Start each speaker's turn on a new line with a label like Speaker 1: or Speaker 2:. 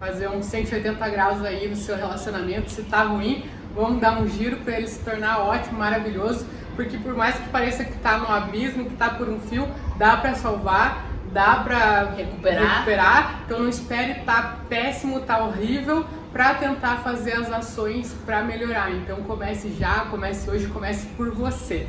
Speaker 1: fazer uns 180 graus aí no seu relacionamento, se tá ruim, vamos dar um giro para ele se tornar ótimo, maravilhoso, porque por mais que pareça que tá no abismo, que tá por um fio, dá para salvar, dá para
Speaker 2: Recuperar.
Speaker 1: recuperar. Então não espere tá péssimo, tá horrível para tentar fazer as ações para melhorar. Então comece já, comece hoje, comece por você.